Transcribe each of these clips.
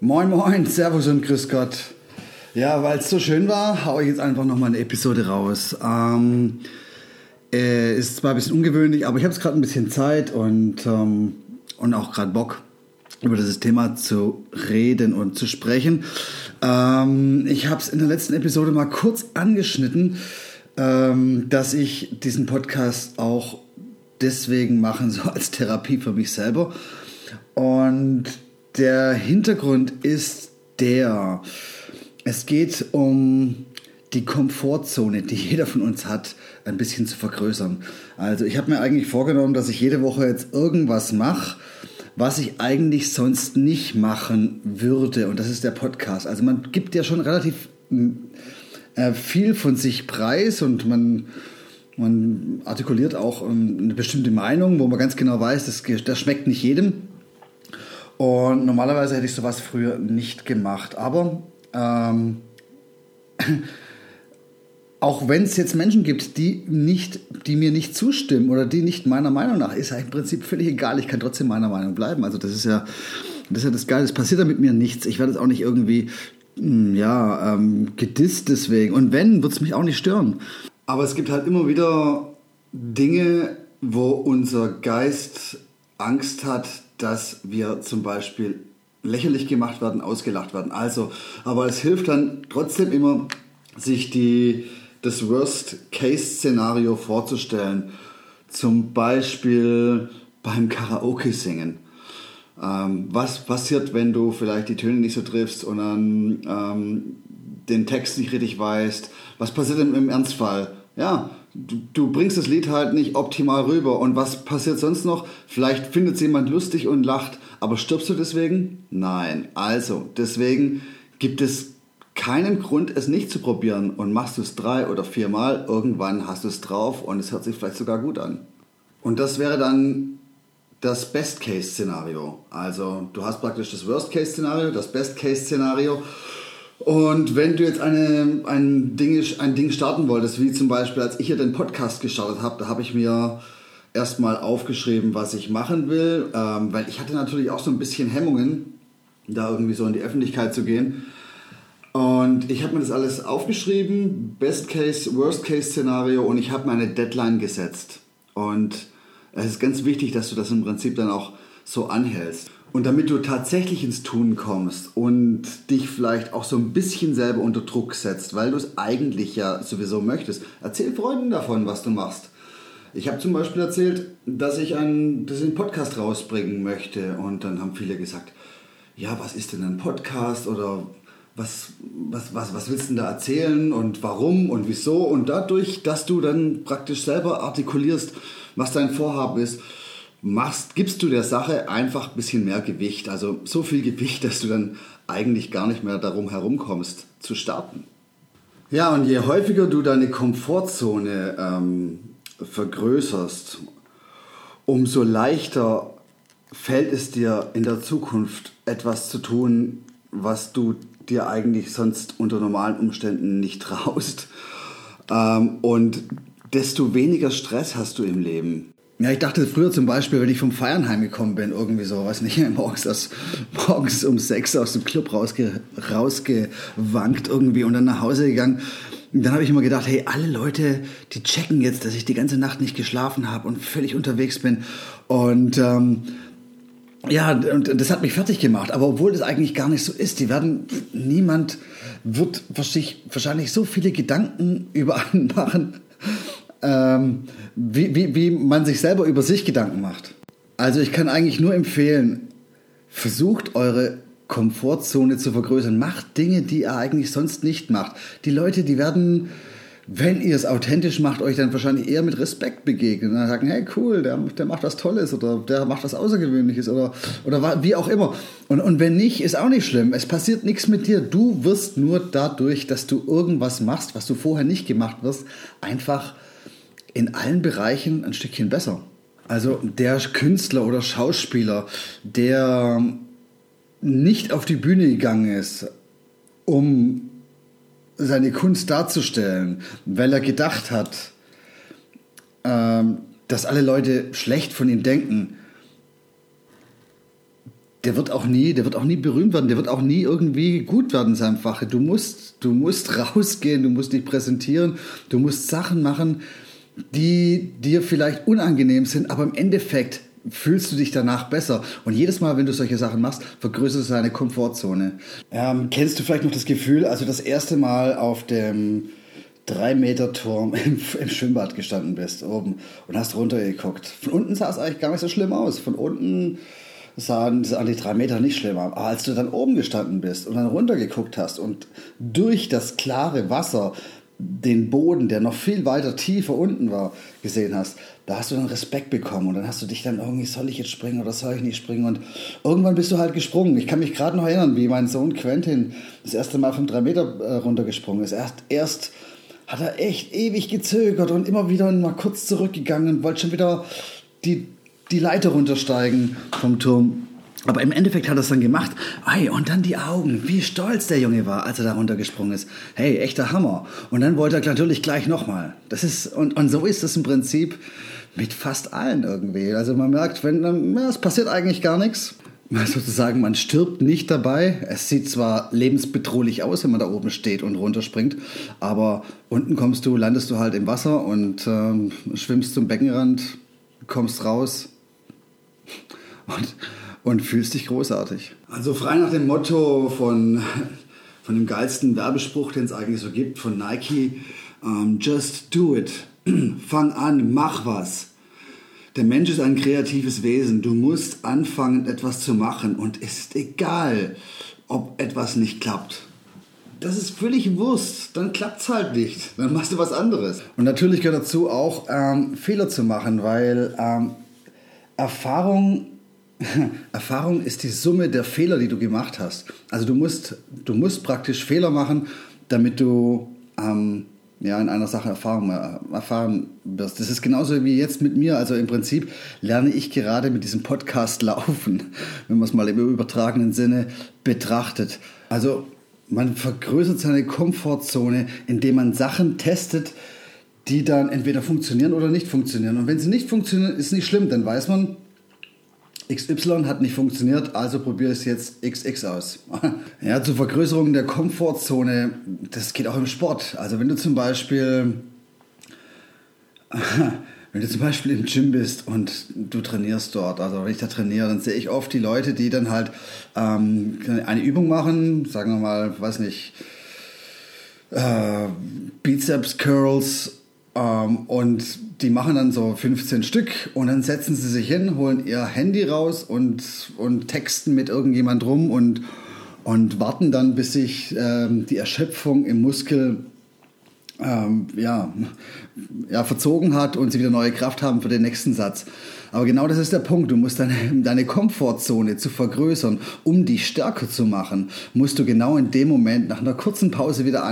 Moin Moin, Servus und Grüß Gott. Ja, weil es so schön war, haue ich jetzt einfach nochmal eine Episode raus. Ähm, äh, ist zwar ein bisschen ungewöhnlich, aber ich habe jetzt gerade ein bisschen Zeit und, ähm, und auch gerade Bock, über dieses Thema zu reden und zu sprechen. Ähm, ich habe es in der letzten Episode mal kurz angeschnitten, ähm, dass ich diesen Podcast auch deswegen machen soll als Therapie für mich selber. Und der Hintergrund ist der, es geht um die Komfortzone, die jeder von uns hat, ein bisschen zu vergrößern. Also ich habe mir eigentlich vorgenommen, dass ich jede Woche jetzt irgendwas mache, was ich eigentlich sonst nicht machen würde. Und das ist der Podcast. Also man gibt ja schon relativ äh, viel von sich preis und man, man artikuliert auch ähm, eine bestimmte Meinung, wo man ganz genau weiß, das, das schmeckt nicht jedem. Und normalerweise hätte ich sowas früher nicht gemacht. Aber ähm, auch wenn es jetzt Menschen gibt, die, nicht, die mir nicht zustimmen oder die nicht meiner Meinung nach, ist ja im Prinzip völlig egal. Ich kann trotzdem meiner Meinung bleiben. Also das ist ja das, ist ja das Geile. Es passiert da mit mir nichts. Ich werde es auch nicht irgendwie hm, ja, ähm, gedisst deswegen. Und wenn, wird es mich auch nicht stören. Aber es gibt halt immer wieder Dinge, wo unser Geist Angst hat, dass wir zum Beispiel lächerlich gemacht werden, ausgelacht werden. Also, aber es hilft dann trotzdem immer, sich die, das Worst-Case-Szenario vorzustellen. Zum Beispiel beim Karaoke singen. Ähm, was passiert, wenn du vielleicht die Töne nicht so triffst und dann ähm, den Text nicht richtig weißt? Was passiert im, im Ernstfall? Ja, du, du, bringst das Lied halt nicht optimal rüber. Und was passiert sonst noch? Vielleicht findet es jemand lustig und lacht, aber stirbst du deswegen? Nein. Also, deswegen gibt es keinen Grund, es nicht zu probieren. Und machst du es drei oder viermal, irgendwann hast du es drauf und es hört sich vielleicht sogar gut an. Und das wäre dann das Best-Case-Szenario. Also, du hast praktisch das Worst-Case-Szenario, das Best-Case-Szenario und wenn du jetzt eine, ein, Ding, ein Ding starten wolltest, wie zum Beispiel, als ich hier den Podcast gestartet habe, da habe ich mir erstmal aufgeschrieben, was ich machen will, ähm, weil ich hatte natürlich auch so ein bisschen Hemmungen, da irgendwie so in die Öffentlichkeit zu gehen. Und ich habe mir das alles aufgeschrieben, Best Case, Worst Case Szenario und ich habe meine Deadline gesetzt. Und es ist ganz wichtig, dass du das im Prinzip dann auch so anhältst. Und damit du tatsächlich ins Tun kommst und dich vielleicht auch so ein bisschen selber unter Druck setzt, weil du es eigentlich ja sowieso möchtest, erzähl Freunden davon, was du machst. Ich habe zum Beispiel erzählt, dass ich, einen, dass ich einen Podcast rausbringen möchte. Und dann haben viele gesagt, ja, was ist denn ein Podcast? Oder was, was, was, was willst du denn da erzählen und warum und wieso? Und dadurch, dass du dann praktisch selber artikulierst, was dein Vorhaben ist, machst, gibst du der Sache einfach ein bisschen mehr Gewicht. Also so viel Gewicht, dass du dann eigentlich gar nicht mehr darum herumkommst zu starten. Ja, und je häufiger du deine Komfortzone ähm, vergrößerst, umso leichter fällt es dir in der Zukunft etwas zu tun, was du dir eigentlich sonst unter normalen Umständen nicht traust. Ähm, und desto weniger Stress hast du im Leben. Ja, ich dachte früher zum Beispiel, wenn ich vom Feiern heimgekommen bin, irgendwie so, weiß nicht, morgens, aus, morgens um sechs aus dem Club rausge, rausgewankt irgendwie und dann nach Hause gegangen. dann habe ich immer gedacht, hey, alle Leute, die checken jetzt, dass ich die ganze Nacht nicht geschlafen habe und völlig unterwegs bin. Und ähm, ja, und das hat mich fertig gemacht. Aber obwohl das eigentlich gar nicht so ist, die werden, niemand wird sich wahrscheinlich so viele Gedanken über einen machen ähm, wie, wie, wie man sich selber über sich Gedanken macht. Also ich kann eigentlich nur empfehlen, versucht eure Komfortzone zu vergrößern. Macht Dinge, die ihr eigentlich sonst nicht macht. Die Leute, die werden wenn ihr es authentisch macht, euch dann wahrscheinlich eher mit Respekt begegnen. Und dann sagen, hey, cool, der, der macht was Tolles oder der macht was Außergewöhnliches oder, oder wie auch immer. Und, und wenn nicht, ist auch nicht schlimm. Es passiert nichts mit dir. Du wirst nur dadurch, dass du irgendwas machst, was du vorher nicht gemacht wirst, einfach in allen Bereichen ein Stückchen besser. Also der Künstler oder Schauspieler, der nicht auf die Bühne gegangen ist, um seine Kunst darzustellen, weil er gedacht hat, ähm, dass alle Leute schlecht von ihm denken, der wird auch nie, der wird auch nie berühmt werden, der wird auch nie irgendwie gut werden in seinem Fache. Du musst, du musst rausgehen, du musst dich präsentieren, du musst Sachen machen, die dir vielleicht unangenehm sind, aber im Endeffekt fühlst du dich danach besser. Und jedes Mal, wenn du solche Sachen machst, vergrößerst du deine Komfortzone. Ähm, kennst du vielleicht noch das Gefühl, als du das erste Mal auf dem 3-Meter-Turm im, im, Schwimmbad gestanden bist, oben, und hast runtergeguckt? Von unten sah es eigentlich gar nicht so schlimm aus. Von unten sahen, sahen die drei Meter nicht schlimm aus. Aber als du dann oben gestanden bist und dann runtergeguckt hast und durch das klare Wasser den Boden, der noch viel weiter tiefer unten war, gesehen hast, da hast du dann Respekt bekommen und dann hast du dich dann irgendwie, soll ich jetzt springen oder soll ich nicht springen? Und irgendwann bist du halt gesprungen. Ich kann mich gerade noch erinnern, wie mein Sohn Quentin das erste Mal von drei Meter äh, runtergesprungen ist. Erst, erst hat er echt ewig gezögert und immer wieder mal kurz zurückgegangen und wollte schon wieder die, die Leiter runtersteigen vom Turm. Aber im Endeffekt hat er es dann gemacht. Ei, und dann die Augen, wie stolz der Junge war, als er da runtergesprungen ist. Hey, echter Hammer. Und dann wollte er natürlich gleich nochmal. Das ist, und, und so ist es im Prinzip mit fast allen irgendwie. Also man merkt, wenn, ja, es passiert eigentlich gar nichts. Sozusagen, man stirbt nicht dabei. Es sieht zwar lebensbedrohlich aus, wenn man da oben steht und runterspringt, aber unten kommst du, landest du halt im Wasser und ähm, schwimmst zum Beckenrand, kommst raus. Und und fühlst dich großartig. Also frei nach dem Motto von, von dem geilsten Werbespruch, den es eigentlich so gibt, von Nike, um, ähm, just do it. Fang an, mach was. Der Mensch ist ein kreatives Wesen. Du musst anfangen, etwas zu machen und es ist egal, ob etwas nicht klappt. Das ist völlig Wurst. Dann klappt es halt nicht. Dann machst du was anderes. Und natürlich gehört dazu auch ähm, Fehler zu machen, weil ähm, Erfahrung Erfahrung ist die Summe der Fehler, die du gemacht hast. Also du musst, du musst praktisch Fehler machen, damit du ähm, ja, in einer Sache Erfahrung äh, erfahren wirst. Das ist genauso wie jetzt mit mir. Also im Prinzip lerne ich gerade mit diesem Podcast laufen, wenn man es mal im übertragenen Sinne betrachtet. Also man vergrößert seine Komfortzone, indem man Sachen testet, die dann entweder funktionieren oder nicht funktionieren. Und wenn sie nicht funktionieren, ist nicht schlimm, dann weiß man, XY hat nicht funktioniert, also probiere es jetzt XX aus. ja, zur Vergrößerung der Komfortzone, das geht auch im Sport. Also wenn du zum Beispiel, wenn du zum Beispiel im Gym bist und du trainierst dort, also wenn ich da trainiere, dann sehe ich oft die Leute, die dann halt ähm, eine Übung machen, sagen wir mal, weiß nicht, äh, Bizeps Curls und die machen dann so 15 Stück und dann setzen sie sich hin, holen ihr Handy raus und, und texten mit irgendjemand rum und, und warten dann, bis sich ähm, die Erschöpfung im Muskel ähm, ja, ja, verzogen hat und sie wieder neue Kraft haben für den nächsten Satz. Aber genau das ist der Punkt. Du musst deine, deine Komfortzone zu vergrößern, um dich stärker zu machen, musst du genau in dem Moment nach einer kurzen Pause wieder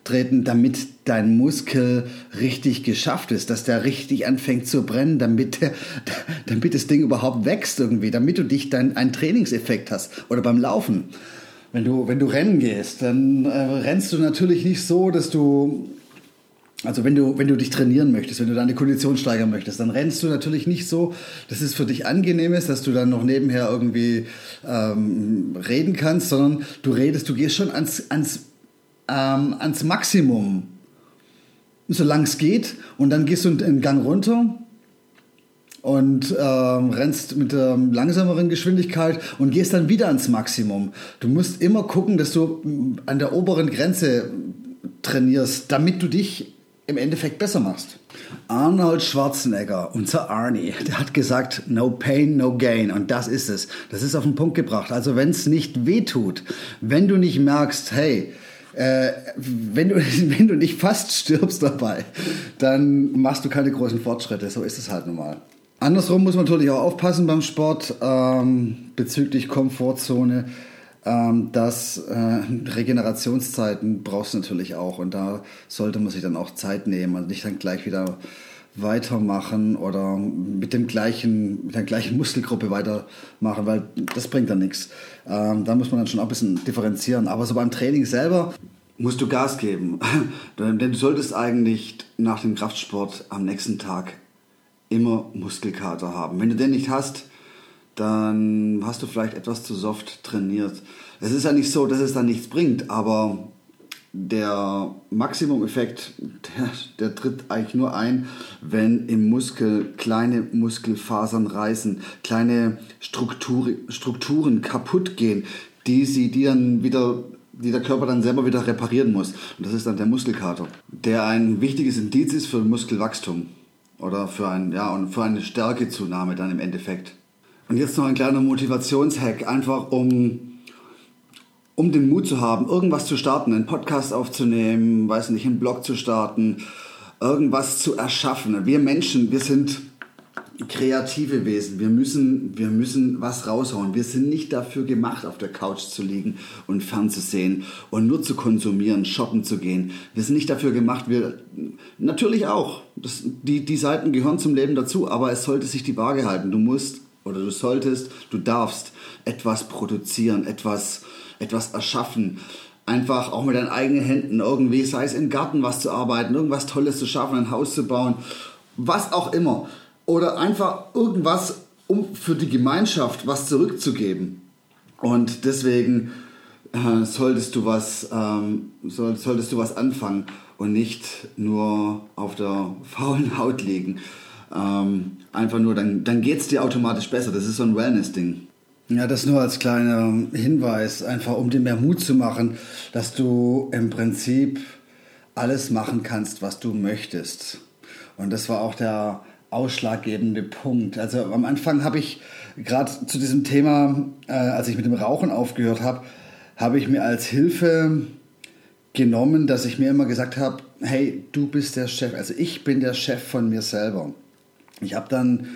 antreten, damit dein Muskel richtig geschafft ist, dass der richtig anfängt zu brennen, damit, damit das Ding überhaupt wächst irgendwie, damit du dich dann einen Trainingseffekt hast oder beim Laufen. Wenn du, wenn du rennen gehst, dann äh, rennst du natürlich nicht so, dass du also wenn du, wenn du dich trainieren möchtest, wenn du deine Kondition steigern möchtest, dann rennst du natürlich nicht so, dass es für dich angenehm ist, dass du dann noch nebenher irgendwie ähm, reden kannst, sondern du redest, du gehst schon ans, ans, ähm, ans Maximum, solange es geht, und dann gehst du einen Gang runter und ähm, rennst mit der langsameren Geschwindigkeit und gehst dann wieder ans Maximum. Du musst immer gucken, dass du an der oberen Grenze trainierst, damit du dich im Endeffekt besser machst. Arnold Schwarzenegger, unser Arnie, der hat gesagt, no pain, no gain. Und das ist es. Das ist auf den Punkt gebracht. Also wenn es nicht weh tut, wenn du nicht merkst, hey, Äh, wenn, du, wenn du nicht fast stirbst dabei, dann machst du keine großen Fortschritte. So ist es halt normal. Andersrum muss man natürlich auch aufpassen beim Sport ähm, bezüglich Komfortzone. Ähm, dass äh, Regenerationszeiten brauchst du natürlich auch und da sollte man sich dann auch Zeit nehmen und nicht dann gleich wieder weitermachen oder mit dem gleichen mit der gleichen Muskelgruppe weitermachen, weil das bringt dann nichts. Ähm, da muss man dann schon auch ein bisschen differenzieren. Aber so beim Training selber musst du Gas geben, denn du solltest eigentlich nach dem Kraftsport am nächsten Tag immer Muskelkater haben. Wenn du den nicht hast, dann hast du vielleicht etwas zu soft trainiert. Es ist ja nicht so, dass es dann nichts bringt, aber der Maximum-Effekt, der, der, tritt eigentlich nur ein, wenn im Muskel kleine Muskelfasern reißen, kleine Struktur, Strukturen kaputt gehen, die, sie, die dann wieder die der Körper dann selber wieder reparieren muss. Und das ist dann der Muskelkater, der ein wichtiges Indiz ist für Muskelwachstum oder für, ein, ja, und für eine Stärkezunahme dann im Endeffekt. Und jetzt noch ein kleiner Motivationshack, einfach um, um den Mut zu haben, irgendwas zu starten, einen Podcast aufzunehmen, weiß nicht, einen Blog zu starten, irgendwas zu erschaffen. Wir Menschen, wir sind kreative Wesen. Wir müssen, wir müssen was raushauen. Wir sind nicht dafür gemacht, auf der Couch zu liegen und fernzusehen und nur zu konsumieren, shoppen zu gehen. Wir sind nicht dafür gemacht. Wir natürlich auch. Das, die, die Seiten gehören zum Leben dazu, aber es sollte sich die Waage halten. Du musst oder du solltest, du darfst etwas produzieren, etwas, etwas erschaffen. Einfach auch mit deinen eigenen Händen irgendwie, sei es im Garten was zu arbeiten, irgendwas Tolles zu schaffen, ein Haus zu bauen, was auch immer. Oder einfach irgendwas, um für die Gemeinschaft was zurückzugeben. Und deswegen äh, solltest, du was, ähm, soll, solltest du was anfangen und nicht nur auf der faulen Haut liegen. Ähm, einfach nur, dann, dann geht es dir automatisch besser. Das ist so ein Wellness-Ding. Ja, das nur als kleiner Hinweis, einfach um dir mehr Mut zu machen, dass du im Prinzip alles machen kannst, was du möchtest. Und das war auch der ausschlaggebende Punkt. Also am Anfang habe ich gerade zu diesem Thema, äh, als ich mit dem Rauchen aufgehört habe, habe ich mir als Hilfe genommen, dass ich mir immer gesagt habe, hey, du bist der Chef, also ich bin der Chef von mir selber. Ich habe dann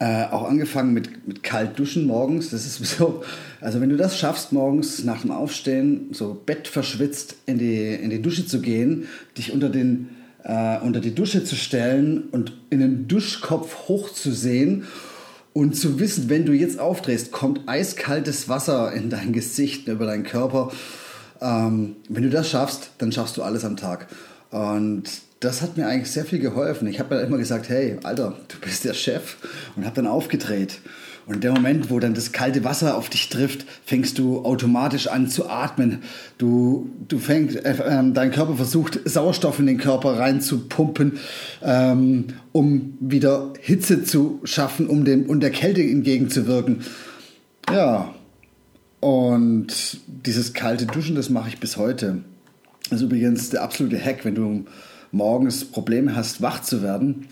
äh, auch angefangen mit, mit kalt duschen morgens. Das ist so, also wenn du das schaffst, morgens nach dem Aufstehen so Bett verschwitzt in die, in die Dusche zu gehen, dich unter, den, äh, unter die Dusche zu stellen und in den Duschkopf hochzusehen und zu wissen, wenn du jetzt aufdrehst, kommt eiskaltes Wasser in dein Gesicht, über deinen Körper. Ähm, wenn du das schaffst, dann schaffst du alles am Tag. Und das hat mir eigentlich sehr viel geholfen. Ich habe mir immer gesagt, hey, Alter, du bist der Chef und habe dann aufgedreht. Und in dem Moment, wo dann das kalte Wasser auf dich trifft, fängst du automatisch an zu atmen. Du, du fängst, äh, äh, dein Körper versucht, Sauerstoff in den Körper reinzupumpen, ähm, um wieder Hitze zu schaffen, um, dem, um der Kälte entgegenzuwirken. Ja, und dieses kalte Duschen, das mache ich bis heute. Das ist übrigens der absolute Hack, wenn du morgens Probleme hast, wach zu werden,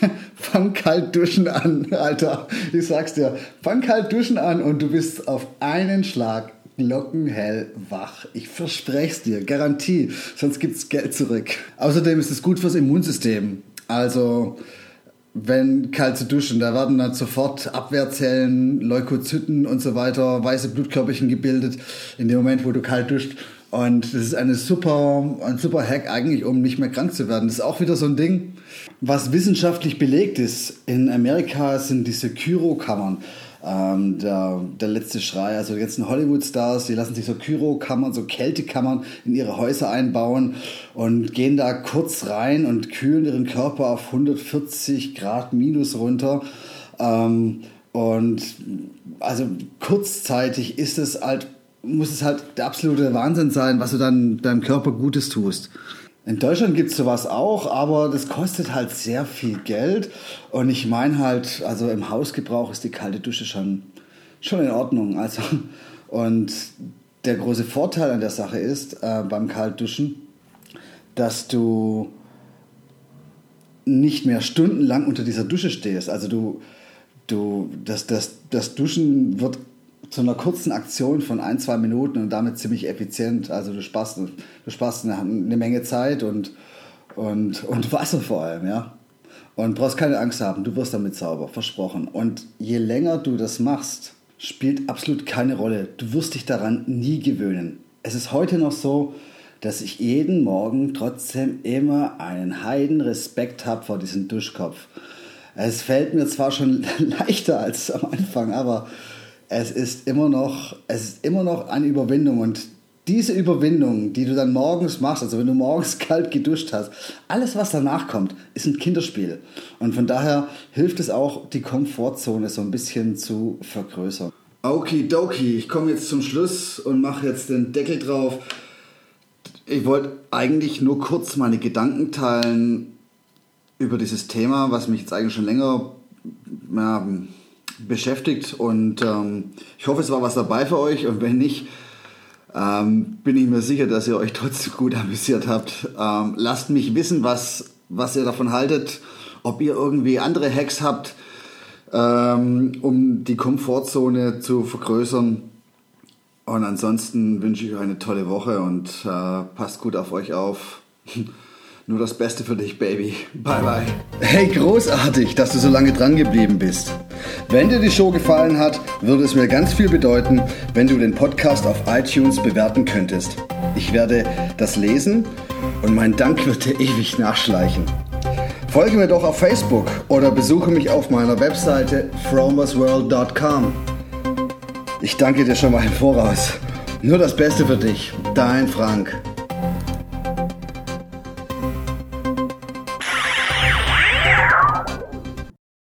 fang kalt duschen an, Alter. Ich sag's dir, fang kalt duschen an und du bist auf einen Schlag glockenhell wach. Ich verspreche es dir, Garantie, sonst gibt's Geld zurück. Außerdem ist es gut fürs Immunsystem. Also, wenn kalt zu duschen, da werden dann sofort Abwehrzellen, Leukozyten und so weiter, weiße Blutkörperchen gebildet. In dem Moment, wo du kalt duscht, und das ist eine super, ein super Hack eigentlich, um nicht mehr krank zu werden. Das ist auch wieder so ein Ding, was wissenschaftlich belegt ist. In Amerika sind diese Kyrokammern ähm, der, der letzte Schrei. Also jetzt ein Hollywood-Stars, die lassen sich so Kyrokammern, so Kältekammern in ihre Häuser einbauen und gehen da kurz rein und kühlen ihren Körper auf 140 Grad minus runter. Ähm, und also kurzzeitig ist es halt muss es halt der absolute Wahnsinn sein, was du dann deinem Körper Gutes tust. In Deutschland gibt es sowas auch, aber das kostet halt sehr viel Geld. Und ich meine halt, also im Hausgebrauch ist die kalte Dusche schon, schon in Ordnung. Also, und der große Vorteil an der Sache ist äh, beim Kaltduschen, dass du nicht mehr stundenlang unter dieser Dusche stehst. Also du, du, das, das, das Duschen wird zu einer kurzen Aktion von ein, zwei Minuten und damit ziemlich effizient. Also du sparst, du sparst eine, eine Menge Zeit und, und, und Wasser vor allem, ja. Und brauchst keine Angst haben, du wirst damit sauber, versprochen. Und je länger du das machst, spielt absolut keine Rolle. Du wirst dich daran nie gewöhnen. Es ist heute noch so, dass ich jeden Morgen trotzdem immer einen heiden Respekt habe vor diesem Duschkopf. Es fällt mir zwar schon leichter als am Anfang, aber es ist immer noch, es ist immer noch eine Überwindung und diese Überwindung, die du dann morgens machst, also wenn du morgens kalt geduscht hast, alles was danach kommt, ist ein Kinderspiel. Und von daher hilft es auch, die Komfortzone so ein bisschen zu vergrößern. Okidoki, ich komme jetzt zum Schluss und mache jetzt den Deckel drauf. Ich wollte eigentlich nur kurz meine Gedanken teilen über dieses Thema, was mich jetzt eigentlich schon länger ja, beschäftigt. Und ähm, ich hoffe, es war was dabei für euch. Und wenn nicht, ähm, bin ich mir sicher, dass ihr euch trotzdem gut amüsiert habt. Ähm, lasst mich wissen, was, was ihr davon haltet. Ob ihr irgendwie andere Hacks habt, ähm, um die Komfortzone zu vergrößern. Und ansonsten wünsche ich euch eine tolle Woche und äh, passt gut auf euch auf. Nur das Beste für dich, Baby. Bye, bye. Hey, großartig, dass du so lange dran geblieben bist. Wenn dir die Show gefallen hat, würde es mir ganz viel bedeuten, wenn du den Podcast auf iTunes bewerten könntest. Ich werde das lesen und mein Dank wird dir ewig nachschleichen. Folge mir doch auf Facebook oder besuche mich auf meiner Webseite fromersworld.com. Ich danke dir schon mal im Voraus. Nur das Beste für dich, dein Frank.